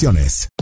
condiciones.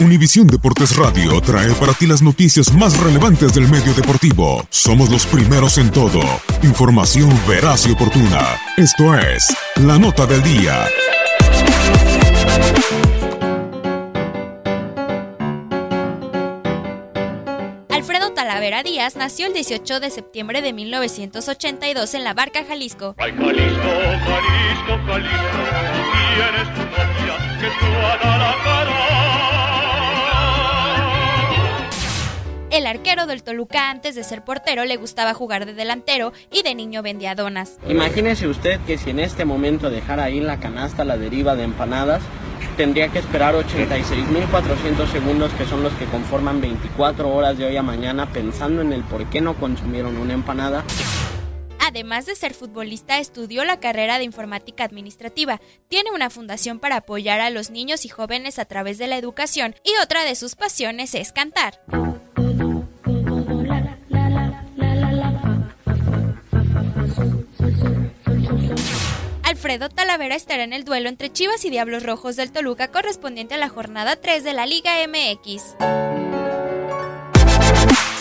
Univisión Deportes Radio trae para ti las noticias más relevantes del medio deportivo. Somos los primeros en todo. Información veraz y oportuna. Esto es La Nota del Día. Alfredo Talavera Díaz nació el 18 de septiembre de 1982 en La Barca, Jalisco. Ay, Jalisco, Jalisco, Jalisco, tienes tu novia que suena la cara. El arquero del Toluca antes de ser portero le gustaba jugar de delantero y de niño vendía donas. Imagínese usted que si en este momento dejara ahí la canasta la deriva de empanadas, tendría que esperar 86.400 segundos que son los que conforman 24 horas de hoy a mañana pensando en el por qué no consumieron una empanada. Además de ser futbolista, estudió la carrera de informática administrativa. Tiene una fundación para apoyar a los niños y jóvenes a través de la educación y otra de sus pasiones es cantar. Alfredo Talavera estará en el duelo entre Chivas y Diablos Rojos del Toluca correspondiente a la jornada 3 de la Liga MX.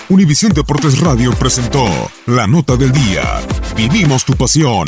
Univisión Deportes Radio presentó La Nota del Día. Vivimos tu pasión.